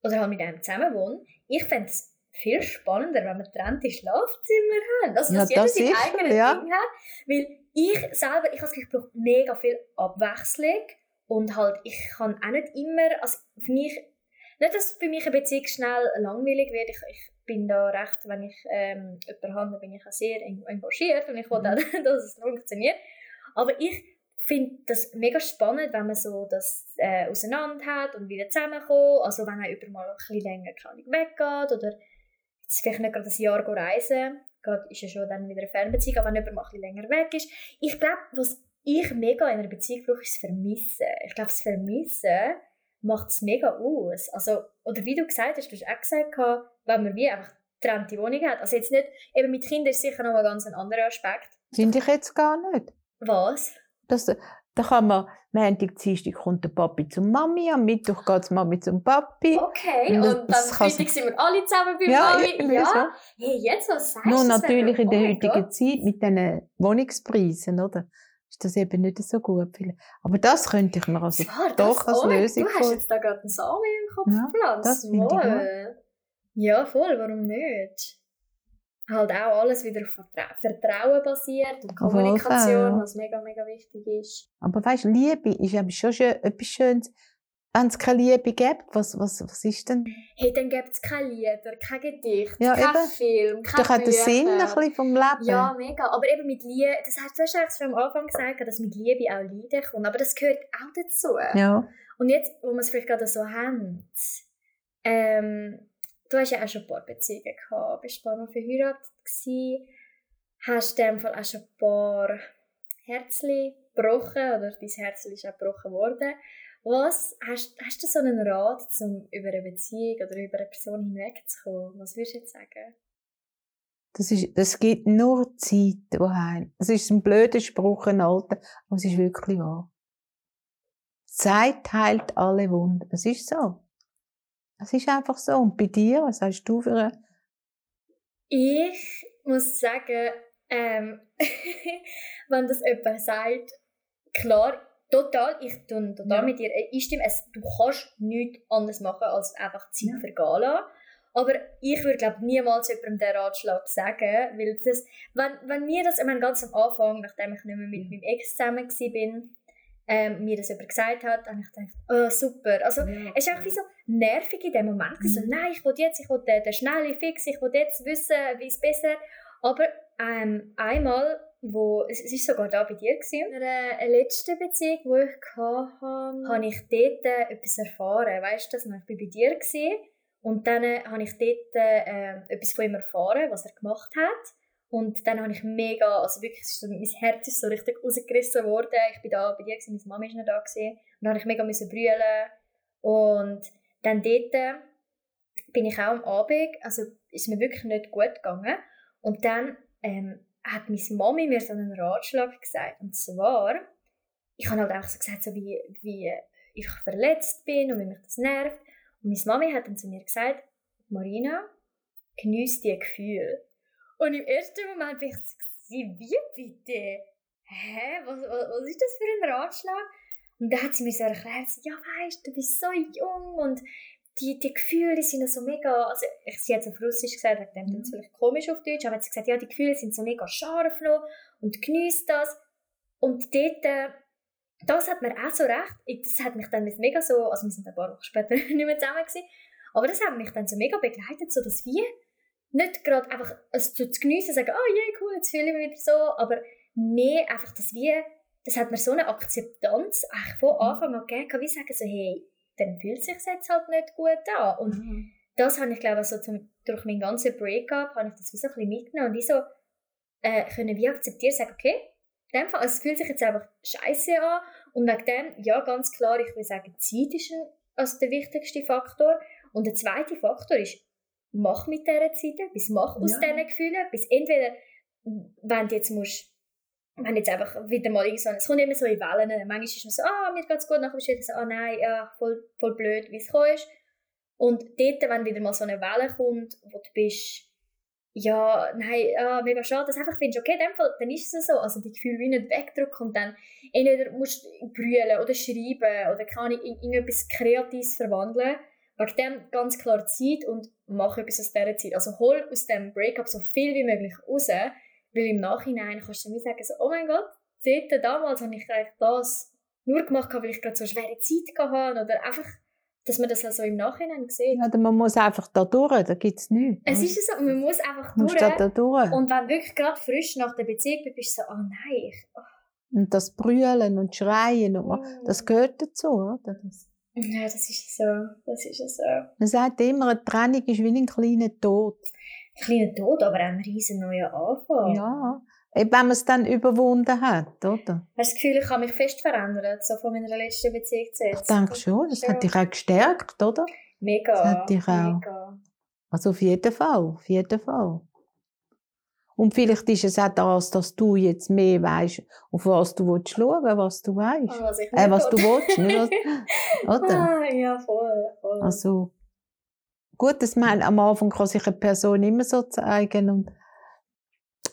Speaker 1: oder halt mit einem zusammen wohne, ich fände es viel spannender, wenn wir getrennte Schlafzimmer haben. Also, dass ja, jeder sein eigenes ja. Ding hat. Weil ich selber, ich habe ich brauche mega viel Abwechslung. Und halt, ich kann auch nicht immer, also für mich, nicht, dass für mich eine Beziehung schnell langweilig wird. Ich, ich bin da recht, wenn ich ähm, jemanden habe, bin ich auch sehr engagiert und ich will mhm. auch, dass es funktioniert. Aber ich finde das mega spannend, wenn man so das äh, auseinander hat und wieder zusammenkommt. Also wenn man über mal ein bisschen länger weggeht oder jetzt vielleicht nicht gerade ein Jahr reisen, gerade ist ja schon dann wieder eine Fernbeziehung, aber wenn jemand mal ein länger weg ist. Ich glaube, was ich mega in einer Beziehung brauche, ist das Vermissen. Ich glaube, das Vermissen macht es mega aus. Also, oder wie du gesagt hast, du hast auch gesagt, wenn man wie einfach getrennte Wohnung hat. Also jetzt nicht, eben mit Kindern ist sicher noch ein ganz anderer Aspekt.
Speaker 2: Finde ich jetzt gar nicht.
Speaker 1: Was?
Speaker 2: Das, da kann man, Montag, Dienstag kommt der Papi zum Mami, am Mittwoch geht die Mami zum Papi.
Speaker 1: Okay, und, und dann Freitag sind wir alle zusammen bei ja, Mami. Ja, so. hey, jetzt was sagst
Speaker 2: du? Nur natürlich in der oh heutigen Zeit mit diesen Wohnungspreisen, oder? Ist das eben nicht so gut. Aber das könnte ich mir also Zwar, doch als Lösung
Speaker 1: vorstellen. Du hast jetzt da gerade einen Samen im Kopf ja, gepflanzt. Ja, voll, warum nicht? Halt auch alles wieder auf Vertra Vertrauen basiert und Kommunikation, was mega, mega wichtig ist.
Speaker 2: Aber weißt, Liebe ist eben schon schön, etwas Schönes. Wenn es keine Liebe gibt, was, was, was ist denn?
Speaker 1: Hey, dann gibt es keine Lieder, kein Gedicht, ja, kein eben. Film, kein
Speaker 2: Doch hat den Sinn ein bisschen vom Leben.
Speaker 1: Ja, mega. Aber eben mit Liebe, das du hast eigentlich schon am Anfang gesagt, dass mit Liebe auch Leiden kommt. Aber das gehört auch dazu.
Speaker 2: Ja.
Speaker 1: Und jetzt, wo wir es vielleicht gerade so haben, ähm, du hast ja auch schon ein paar Beziehungen gehabt, bist ein paar Mal verheiratet gewesen, hast in dem Fall auch schon ein paar Herzchen gebrochen oder dein Herz ist auch gebrochen worden. Was, hast, hast du so einen Rat, um über eine Beziehung oder über eine Person hinwegzukommen? Was würdest du jetzt sagen?
Speaker 2: Das, ist, das gibt nur Zeit, die heilt. Das ist ein blöder Spruch, ein alter, aber es ist wirklich wahr. Zeit heilt alle Wunden. Es ist so. Es ist einfach so. Und bei dir, was hast du für eine?
Speaker 1: Ich muss sagen, ähm, wenn das jemand sagt, klar, total, ich tue total ja. mit dir einstimme, es, du kannst nichts anderes machen, als einfach Zeit ja. vergehen lassen. Aber ich würde, glaube niemals jemandem den Ratschlag sagen, weil das, wenn, wenn mir das, ich meine, ganz am Anfang, nachdem ich nicht mehr mit meinem Ex zusammen war, ähm, mir das jemand gesagt hat, habe ich gedacht, oh, super. Also, ja. es ist auch wie so nervig in dem Moment. Mhm. So, nein, ich will jetzt, ich will den, den schnellen Fix, ich will jetzt wissen, wie es besser Aber ähm, einmal, wo, es, es ist sogar da bei dir gewesen, in der letzten Beziehung, die ich hatte, habe ich dort äh, etwas erfahren. Weißt du das noch? Ich war bei dir gewesen, und dann äh, habe ich dort äh, etwas von ihm erfahren, was er gemacht hat. Und dann habe ich mega, also wirklich, so, mein Herz ist so richtig rausgerissen worden. Ich bin da bei dir, meine Mama ist noch da. Gewesen, und dann habe ich mega brüllen. Und dann dort bin ich auch am Abend, also ist mir wirklich nicht gut gegangen. Und dann ähm, hat meine Mami mir so einen Ratschlag gesagt. Und zwar, ich habe halt auch so gesagt, so wie, wie ich verletzt bin und wie mich das nervt. Und meine Mami hat dann zu mir gesagt, Marina, genieß die Gefühle. Und im ersten Moment bin ich so, wie bitte? Hä? Was, was, was ist das für ein Ratschlag? Und dann hat sie mir so erklärt, ja weißt, du bist so jung und die, die Gefühle sind so mega, also ich, sie hat es auf Russisch gesagt, wegen dem mhm. vielleicht komisch auf Deutsch, aber sie hat gesagt, ja, die Gefühle sind so mega scharf noch und genießt das. Und dort, äh, das hat mir auch so recht, das hat mich dann mega so, also wir sind ein paar Wochen später nicht mehr zusammen gewesen, aber das hat mich dann so mega begleitet, so dass wir nicht gerade einfach also zu geniessen, sagen, oh yeah, cool, jetzt fühle ich mich wieder so, aber mehr einfach, dass wir, das hat mir so eine Akzeptanz eigentlich von mhm. Anfang an gegeben, wie sagen so, hey, dann fühlt es sich jetzt halt nicht gut an. Und mhm. das habe ich, glaube so zum, durch meinen ganzen Breakup, habe ich das wie so ein bisschen mitgenommen und wie so äh, können wir akzeptieren, sagen, okay, in dem Fall, also es fühlt sich jetzt einfach scheiße an und wegen dem, ja, ganz klar, ich will sagen, Zeit ist ein, also der wichtigste Faktor und der zweite Faktor ist, mach mit dieser Zeit bis mach aus ja. diesen Gefühlen, bis entweder, wenn du jetzt musst, wenn jetzt einfach wieder mal so, es kommt immer so in Wellen, manchmal ist es so, ah, mir geht's gut, nachher bist du wieder so, ah nein, ja, voll, voll blöd, wie es ist. Und dort, wenn wieder mal so eine Welle kommt, wo du bist, ja, nein, ah, mega schade, dass einfach findest, okay, in dem Fall, dann ist es so, also die Gefühle wie nicht wegdrücken und dann entweder musst du brüllen oder schreiben oder kann ich in irgendetwas Kreatives verwandeln, wegen dem ganz klar Zeit und mach etwas aus dieser Zeit. Also hol aus dem Breakup so viel wie möglich raus, weil im Nachhinein kannst du mir sagen, so, oh mein Gott, dort, damals habe ich eigentlich das nur gemacht, weil ich gerade so schwere Zeit hatte oder einfach, dass man das also im Nachhinein sieht.
Speaker 2: Ja, man muss einfach da durch, da gibt es nichts.
Speaker 1: Es ist so, man muss einfach durch.
Speaker 2: Da durch.
Speaker 1: Und wenn du wirklich gerade frisch nach der Beziehung bist, bist du so, oh nein. Ich, oh.
Speaker 2: Und das Brüllen und Schreien, und mm. das gehört dazu, oder? Das
Speaker 1: ja, das ist so. Das ist so.
Speaker 2: Man sagt immer, eine Trennung ist wie ein kleiner Tod.
Speaker 1: Ein kleiner Tod, aber auch ein riesen neuer Anfang.
Speaker 2: Ja, wenn man es dann überwunden hat, oder?
Speaker 1: Hast du das Gefühl, ich habe mich fest verändert, so von meiner letzten Beziehung zu jetzt?
Speaker 2: Ich denke schon, das ja. hat dich auch gestärkt, oder?
Speaker 1: Mega,
Speaker 2: das hat dich auch.
Speaker 1: mega.
Speaker 2: Also auf jeden Fall, auf jeden Fall. Und vielleicht ist es auch das, dass du jetzt mehr weißt, auf was du willst schauen, was du weißt.
Speaker 1: Oh, was,
Speaker 2: äh, was du willst, nicht was, oder?
Speaker 1: Ah, ja, voll, voll.
Speaker 2: Also, gut, dass man am Anfang kann sich eine Person immer so zeigen und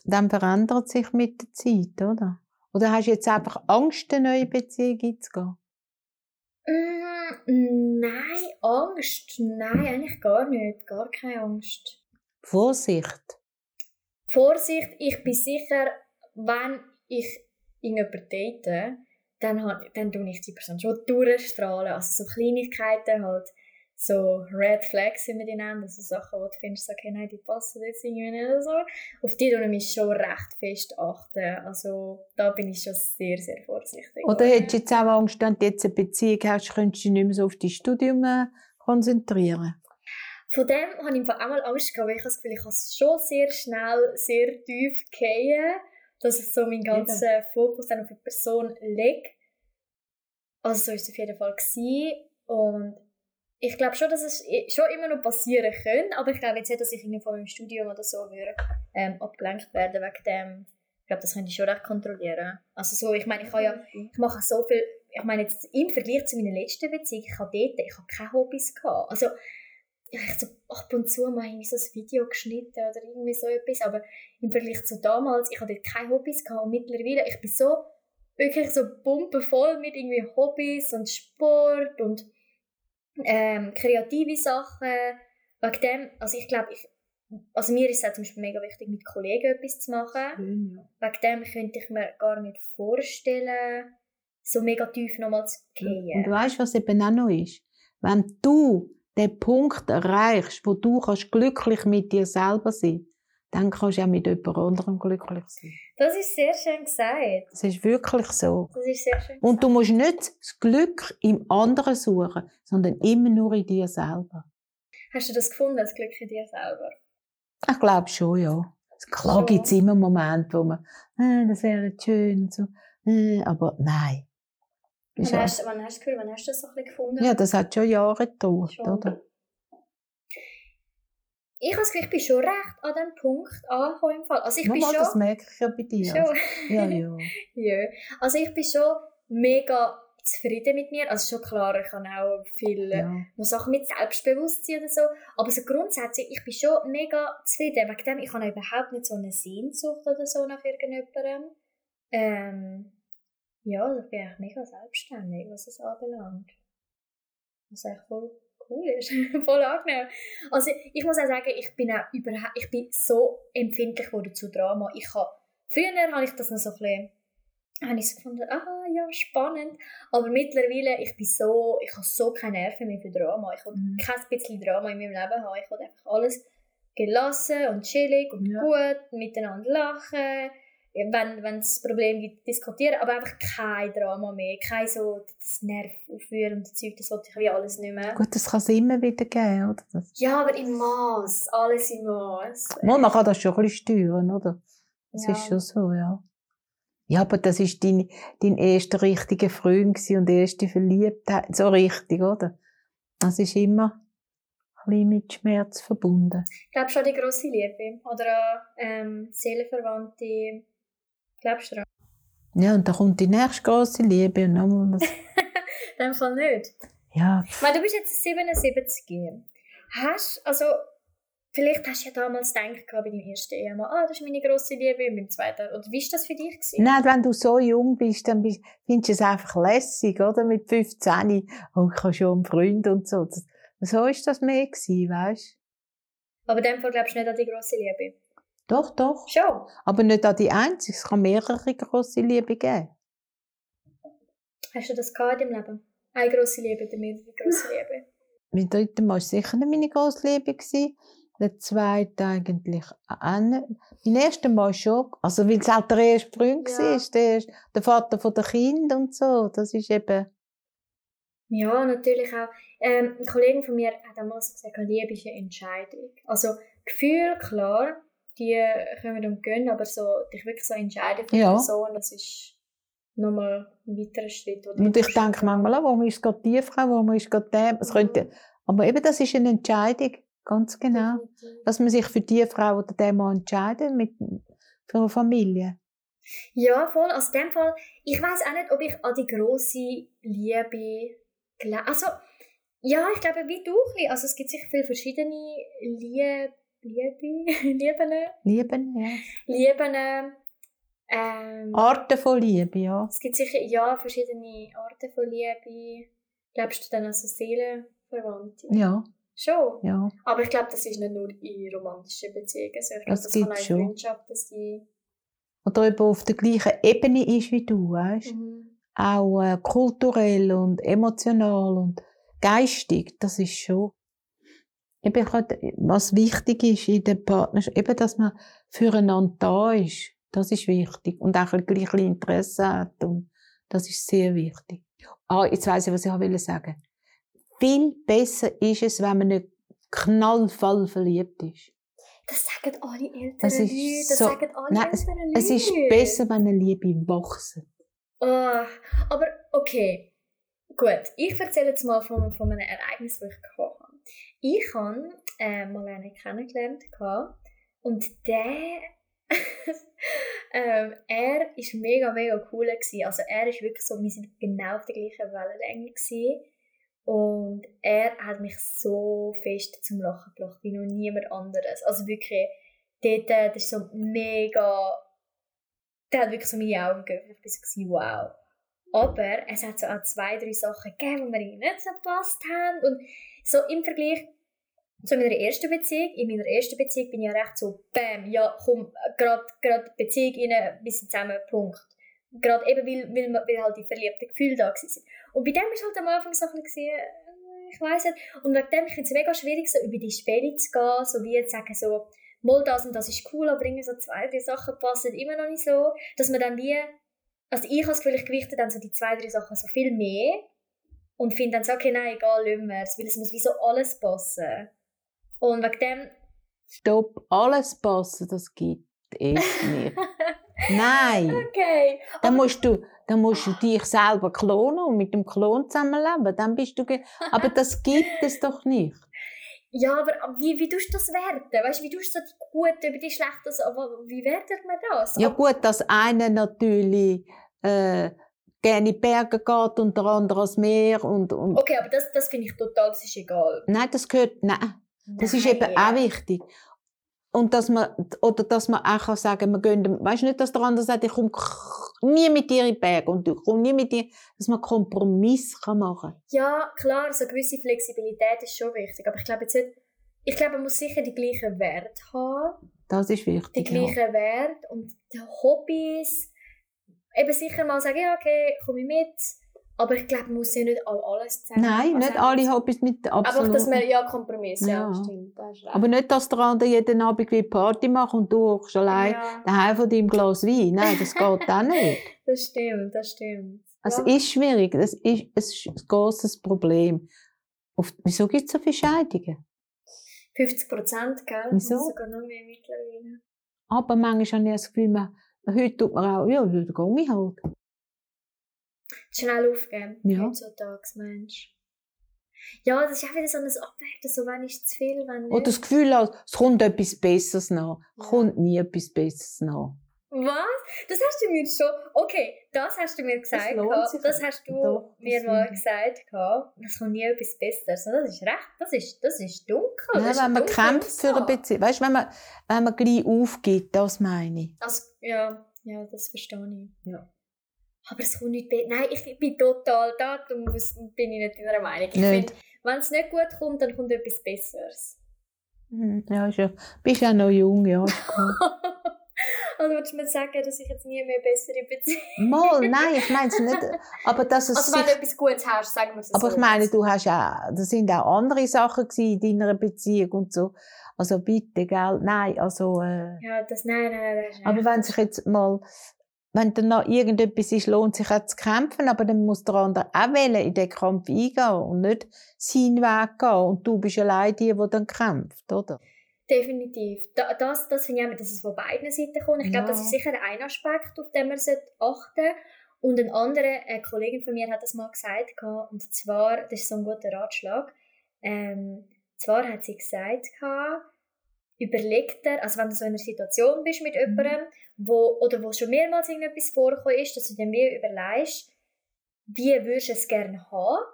Speaker 2: dann verändert sich mit der Zeit, oder? Oder hast du jetzt einfach Angst, eine neue Beziehung einzugehen?
Speaker 1: Mm, nein, Angst? Nein, eigentlich gar nicht. Gar keine Angst.
Speaker 2: Vorsicht?
Speaker 1: Vorsicht, ich bin sicher, wenn ich irgendjemanden date, dann, dann tue ich die Person schon durchstrahlen. Also so Kleinigkeiten halt, so Red Flags, wie wir die nennen, also Sachen, wo du findest, okay, nein, die passen jetzt irgendwie nicht oder so. Auf die tue ich mich schon recht fest achten. Also da bin ich schon sehr, sehr vorsichtig.
Speaker 2: Oder hättest du jetzt auch Angst, wenn du jetzt eine Beziehung hast, könntest du dich nicht mehr so auf dein Studium äh, konzentrieren?
Speaker 1: Von dem habe ich auch mal Angst gehabt, weil ich das Gefühl, ich kann schon sehr schnell, sehr tief gehen, dass ich so meinen ganzen ja. Fokus dann auf die Person lege. Also so war es auf jeden Fall. Gewesen. Und ich glaube schon, dass es schon immer noch passieren könnte, aber ich glaube jetzt nicht, dass ich irgendwie von meinem Studium oder so würde, ähm, abgelenkt werden wegen dem. Ich glaube, das könnte ich schon recht kontrollieren. Also so, ich meine, ich habe ja, ich mache so viel, ich meine jetzt im Vergleich zu meiner letzten Beziehung, ich habe dort, ich habe keine Hobbys gehabt. Also so ab und zu mal irgendwie so ein Video geschnitten oder irgendwie so etwas, aber im Vergleich zu damals, ich hatte keine Hobbys gehabt und mittlerweile, ich bin so wirklich so pumpenvoll mit irgendwie Hobbys und Sport und ähm, kreative Sachen. Wegen dem, also ich glaube, ich, also mir ist es zum Beispiel mega wichtig, mit Kollegen etwas zu machen. Ja. Wegen dem könnte ich mir gar nicht vorstellen, so mega tief nochmal zu gehen.
Speaker 2: Und du weißt, was eben auch noch ist? Wenn du den Punkt erreichst, wo du kannst glücklich mit dir selber sein dann kannst du auch mit jemand anderem glücklich sein.
Speaker 1: Das ist sehr schön gesagt.
Speaker 2: Das ist wirklich so.
Speaker 1: Das ist sehr schön gesagt.
Speaker 2: Und du musst nicht das Glück im anderen suchen, sondern immer nur in dir selber.
Speaker 1: Hast du das gefunden, das Glück in dir selber?
Speaker 2: Ich glaube schon, ja. Klar gibt es immer Momente, wo man, äh, das wäre schön und so. Äh, aber nein.
Speaker 1: Wann hast, wann hast, du gehört, wann hast du das so ein bisschen gefunden?
Speaker 2: Ja, das hat schon Jahre gedauert, schon. oder?
Speaker 1: Ich habe ich bin schon recht an diesem Punkt angekommen im Fall. Also ich bin schon,
Speaker 2: das merke ich ja bei dir.
Speaker 1: Schon.
Speaker 2: Ja, ja.
Speaker 1: ja. Also ich bin schon mega zufrieden mit mir. Also schon klar, ich habe auch viele ja. noch Sachen mit Selbstbewusstsein oder so. Aber so grundsätzlich, ich bin schon mega zufrieden. Wegen dem, ich habe überhaupt nicht so eine Sehnsucht oder so nach irgendjemandem. Ähm, Ja, also ich bin eigentlich mega selbstständig, was es anbelangt. Was eigentlich voll cool ist. voll angenehm. Also ich muss auch sagen, ich bin auch überhaupt, ich bin so empfindlich geworden zu Drama. Ich habe, früher habe ich das noch so ein bisschen habe ich so gefunden, ah ja, spannend. Aber mittlerweile, ich bin so, ich habe so keine Nerven mehr für Drama. Ich will mhm. kein bisschen Drama in meinem Leben haben. Ich will einfach alles gelassen und chillig und ja. gut, miteinander lachen. Wenn, wenn es Probleme gibt, diskutieren, aber einfach kein Drama mehr, kein so das Nerv aufführen und das Zeug, das wollte ich wie alles nicht mehr.
Speaker 2: Gut, das kann es immer wieder geben, oder? Das
Speaker 1: ja, aber im Maß, alles im Maß.
Speaker 2: Man kann das schon ein bisschen steuern, oder? Das ja. ist schon so, ja. Ja, aber das ist dein, dein erster richtiger Freund und erste Verliebtheit. So richtig, oder? Das ist immer ein bisschen mit Schmerz verbunden.
Speaker 1: Ich glaube schon die grosse Liebe. Oder auch ähm, Seelenverwandte. Glaubst du daran?
Speaker 2: Ja, und dann kommt die nächste grosse Liebe und nochmal das.
Speaker 1: In dem Fall nicht.
Speaker 2: Ja.
Speaker 1: Weil du bist jetzt 77. Hast, also, Vielleicht hast du ja damals gedacht bei deinem ersten Ehemann, ah, das ist meine grosse Liebe, und beim zweiten. Oder wie war das für dich? Gewesen?
Speaker 2: Nein, wenn du so jung bist, dann bist, findest du es einfach lässig, oder? Mit 15, oh, ich habe schon einen Freund und so. So war das mehr, gewesen, weißt
Speaker 1: du? Aber in dem Fall glaubst du nicht an die grosse Liebe?
Speaker 2: Doch, doch.
Speaker 1: Schon?
Speaker 2: Aber nicht an die einzige. Es kann mehrere grosse Liebe geben.
Speaker 1: Hast du das gehabt deinem Leben? Eine grosse Liebe, oder mehrere grosse Liebe?
Speaker 2: Mein dritter Mal war sicher nicht meine grosse Liebe. Der zweite eigentlich auch nicht. Mein erster Mal schon. Also, weil es halt der erste Freund ja. war, der, der Vater von der Kind und so. Das ist eben...
Speaker 1: Ja, natürlich auch. Ähm, ein Kollege von mir hat damals gesagt, Liebe ist eine Entscheidung. Also, Gefühl, klar, die können und gehen, aber so, dich wirklich so entscheiden für ja. die Person, das ist nochmal ein weiterer Schritt.
Speaker 2: Und ich denke manchmal, warum ist gerade die Frau, warum ist gerade der? Es könnte, aber eben, das ist eine Entscheidung. Ganz genau. Dass man sich für die Frau oder den Mann entscheidet, mit, für eine Familie.
Speaker 1: Ja, voll. Also in dem Fall, ich weiß auch nicht, ob ich an die grosse Liebe glaube. Also, ja, ich glaube, wie du. Also, es gibt sicher viele verschiedene Liebe, Liebe, Lieben.
Speaker 2: Lieben, ja.
Speaker 1: Lieben. Ähm,
Speaker 2: Arten von Liebe, ja.
Speaker 1: Es gibt sicher, ja, verschiedene Arten von Liebe. Glaubst du dann also Seelenverwandte?
Speaker 2: Ja.
Speaker 1: Schon?
Speaker 2: Ja.
Speaker 1: Aber ich glaube, das ist nicht nur in romantischen Beziehungen so. Ich glaube, das, kann auch in Freundschaften sein.
Speaker 2: Oder eben auf der gleichen Ebene ist wie du, weißt mhm. Auch äh, kulturell und emotional und geistig, das ist schon. Eben, was wichtig ist in der Partnerschaft, eben, dass man füreinander da ist. Das ist wichtig. Und auch ein gleiches Interesse hat. Und das ist sehr wichtig. Ah, jetzt weiss ich, was ich sagen wollte viel besser ist es, wenn man nicht knallvoll verliebt ist.
Speaker 1: Das sagen alle älteren das ist Leute. Das
Speaker 2: so,
Speaker 1: sagen alle
Speaker 2: nein,
Speaker 1: älteren
Speaker 2: Leute. Es ist besser, wenn eine Liebe wächst.
Speaker 1: Oh, aber okay. Gut, ich erzähle jetzt mal von, von einem Ereignis, das ich habe. Ich habe äh, mal einen kennengelernt und der ähm, er war mega, mega cool. Also er ist wirklich so, wir sind genau auf der gleichen Wellenlänge. Und er hat mich so fest zum Lachen gebracht, wie noch niemand anderes. Also wirklich, dort, äh, das ist so mega, der hat wirklich so meine Augen geöffnet. Ich war so, wow. Aber es hat so auch zwei, drei Sachen gegeben, die mir nicht so gepasst haben. Und so im Vergleich zu meiner ersten Beziehung, in meiner ersten Beziehung bin ich ja recht so, bam, ja, komm, gerade Beziehung rein, wir sind zusammen, Punkt. Gerade eben, weil, weil, weil halt die verliebten Gefühle da waren. Und bei dem war halt am Anfang so ein bisschen, äh, ich weiss nicht, und wegen dem finde ich es mega schwierig, so über die Spiele zu gehen, so wie jetzt sagen, so, mal das und das ist cool, aber irgendwie so zwei, drei Sachen passen immer noch nicht so, dass man dann wie, also ich habe das Gefühl, ich gewichte dann so die zwei, drei Sachen so viel mehr und finde dann so, okay, nein, egal, wir es, weil es muss wie so alles passen. Und wegen dem...
Speaker 2: Stopp, alles passen, das gibt es nicht. Nein.
Speaker 1: Okay.
Speaker 2: Dann musst du, dann musst du dich selber klonen und mit dem Klon zusammenleben. Dann bist du. aber das gibt es doch nicht.
Speaker 1: Ja, aber wie, wie tust du das werten? Weißt du, wie tust du die Guten über die Schlechten? Aber wie wertet man das?
Speaker 2: Ja, gut, dass einer natürlich äh, gerne in die Berge geht und der andere ans Meer. Und, und
Speaker 1: okay, aber das, das finde ich total, das ist egal.
Speaker 2: Nein, das gehört. Nein. Das nein, ist eben auch wichtig. Und dass man, oder dass man auch kann sagen, wir gehen, weißt nicht, dass der andere sagt, ich komme nie mit dir in den Berg und ich komme nie mit dir, dass man Kompromiss machen kann.
Speaker 1: Ja, klar, so eine gewisse Flexibilität ist schon wichtig, aber ich glaube jetzt nicht, ich glaube, man muss sicher die gleichen Werte haben.
Speaker 2: Das ist wichtig.
Speaker 1: Die gleichen ja. Werte und die Hobbys. Eben sicher mal sagen, ja, okay, komme ich mit aber ich glaube, man muss ja nicht alles
Speaker 2: zusammen. Nein, nicht alle Hobbys mit
Speaker 1: absolut. Einfach, dass man, ja, Kompromiss, ja, ja stimmt.
Speaker 2: Aber nicht, dass der andere jeden Abend wie Party macht und du auch schon allein ja. daheim von deinem Glas Wein. Nein, das geht auch nicht.
Speaker 1: das stimmt, das stimmt.
Speaker 2: Also, ja. ist schwierig, das ist ein grosses Problem. Auf, wieso gibt es so viele Scheidungen?
Speaker 1: 50 Prozent, gell?
Speaker 2: Wieso?
Speaker 1: Sogar noch mehr mittlerweile.
Speaker 2: Aber manchmal habe ich das Gefühl, man, heute tut man auch, ja, da gehe ich halt
Speaker 1: schnell aufgeben.
Speaker 2: Ja.
Speaker 1: Heutzutage, Mensch. Ja, das ist auch wieder so ein Abwerten, so wenn ist zu viel, wenn nicht.
Speaker 2: Oder das Gefühl, es kommt etwas Besseres nach. Ja. Kommt nie etwas Besseres nach.
Speaker 1: Was? Das hast du mir schon. Okay, das hast du mir gesagt. Das, das hast du Doch, mir mal gesagt. Es kommt nie etwas Besseres. Das ist recht. Das ist, das ist dunkel.
Speaker 2: Ja,
Speaker 1: das
Speaker 2: wenn man kämpft für eine Beziehung. Weißt du, wenn man, wenn man gleich aufgibt, das meine ich.
Speaker 1: Also, ja, ja, das verstehe ich. Ja. Aber es kommt nicht besser. Nein, ich bin total da, darum bin ich nicht in der Meinung. Ich finde, wenn es nicht gut kommt, dann kommt etwas Besseres.
Speaker 2: Hm, ja, ist ja, bist ja noch jung, ja.
Speaker 1: also würdest du mir sagen, dass ich jetzt nie mehr bessere Beziehungen
Speaker 2: Mal, nein, ich meine es nicht. Aber dass es
Speaker 1: also wenn du etwas Gutes hast, sagen wir es
Speaker 2: Aber so. ich meine, du hast ja, das sind auch andere Sachen in deiner Beziehung und so. Also bitte, gell? Nein, also... Äh,
Speaker 1: ja, das, nein, nein, nein.
Speaker 2: Aber wenn sich jetzt mal wenn dann noch irgendetwas ist, lohnt sich auch zu kämpfen, aber dann muss der andere auch wählen, in den Kampf eingehen und nicht seinen Weg gehen. Und du bist allein die, die dann kämpft, oder?
Speaker 1: Definitiv. Das, das finde ich auch, dass es von beiden Seiten kommt. Ich ja. glaube, das ist sicher ein Aspekt, auf den man achten sollte. Und ein anderer, eine Kollegin von mir hat das mal gesagt, und zwar, das ist so ein guter Ratschlag, ähm, zwar hat sie gesagt, überleg dir, also wenn du so in einer Situation bist mit mhm. jemandem, wo, oder wo schon mehrmals irgendetwas vorgekommen ist, dass du dann wie überlegst, wie würdest du es gerne haben?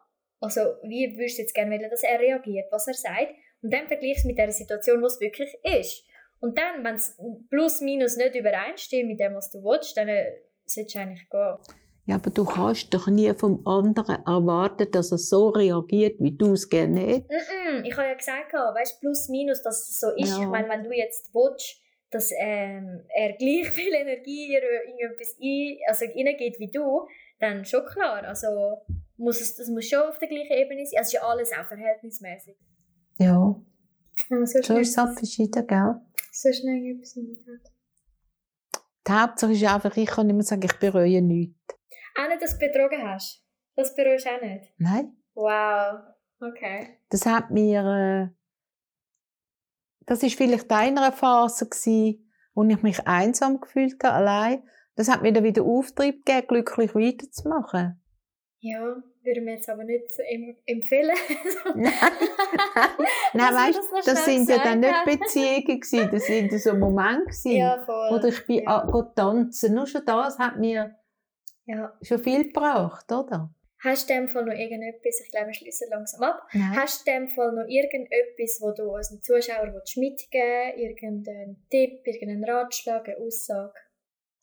Speaker 1: Also, wie würdest du jetzt gerne wollen, dass er reagiert, was er sagt? Und dann vergleichst du mit der Situation, was es wirklich ist. Und dann, wenn es plus minus nicht übereinstimmt mit dem, was du willst, dann äh, sollte es eigentlich gehen.
Speaker 2: Ja, aber du kannst doch nie vom anderen erwarten, dass er so reagiert, wie du es gerne hättest.
Speaker 1: Mm -mm, ich habe ja gesagt, weißt, plus minus, dass es so ist. Ja. Ich meine, wenn du jetzt willst, dass ähm, er gleich viel Energie in irgendetwas ein, also reingeht wie du, dann schon klar. Also muss es, das muss schon auf der gleichen Ebene sein. Also ist ja alles auch verhältnismäßig.
Speaker 2: Ja. ja so, so ist es halt verschieden, gell?
Speaker 1: So schnell etwas nicht
Speaker 2: Die Hauptsache ist einfach, ich kann immer sagen, ich bereue nichts.
Speaker 1: Auch nicht, dass du betrogen hast? Das bereust du auch nicht?
Speaker 2: Nein.
Speaker 1: Wow. Okay.
Speaker 2: Das hat mir... Äh, das ist vielleicht eine Phase gewesen, wo ich mich einsam gefühlt habe, allein. Das hat mir dann wieder Auftrieb gegeben, glücklich weiterzumachen.
Speaker 1: Ja, würde mir jetzt aber nicht empfehlen.
Speaker 2: Nein, Nein weißt, das, das sind ja dann nicht Beziehungen gewesen, das sind so Momente gewesen.
Speaker 1: Ja, voll.
Speaker 2: Oder ich bin
Speaker 1: ja.
Speaker 2: tanzen. Nur schon das hat mir
Speaker 1: ja.
Speaker 2: schon viel gebraucht, oder?
Speaker 1: Hast du in dem Fall noch irgendetwas, ich glaube, wir schließen langsam ab,
Speaker 2: Nein.
Speaker 1: hast du in dem Fall noch irgendetwas, wo du unseren Zuschauern mitgeben willst, irgendeinen Tipp, irgendeinen Ratschlag, eine Aussage?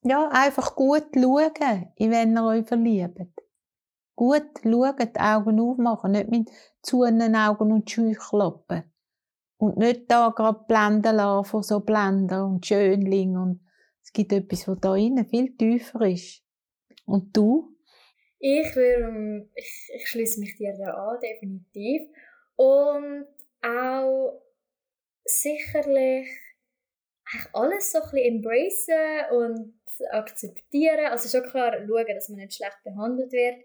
Speaker 2: Ja, einfach gut schauen, in wen ihr euch verliebt. Gut schauen, die Augen aufmachen, nicht mit zuenen Augen und Scheuklappen. Und nicht da gerade blenden lassen von so Blender und Schönling. Und es gibt etwas, was da innen viel tiefer ist. Und du?
Speaker 1: Ich, würde, ich, ich schließe mich dir da an, definitiv. Und auch sicherlich alles so ein bisschen embracen und akzeptieren. Also schon klar schauen, dass man nicht schlecht behandelt wird.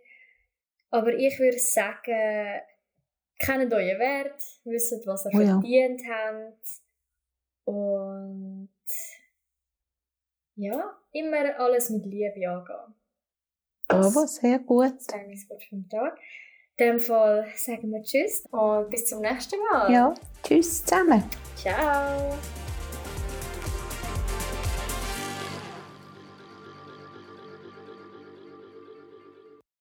Speaker 1: Aber ich würde sagen, kennt euren Wert, wisst, was ihr oh ja. verdient habt. Und ja, immer alles mit Liebe angehen.
Speaker 2: Aber sehr gut.
Speaker 1: Das wäre mein Wort vom Tag. In dem Fall sagen wir Tschüss und bis zum nächsten Mal.
Speaker 2: Ja, Tschüss zusammen.
Speaker 1: Ciao.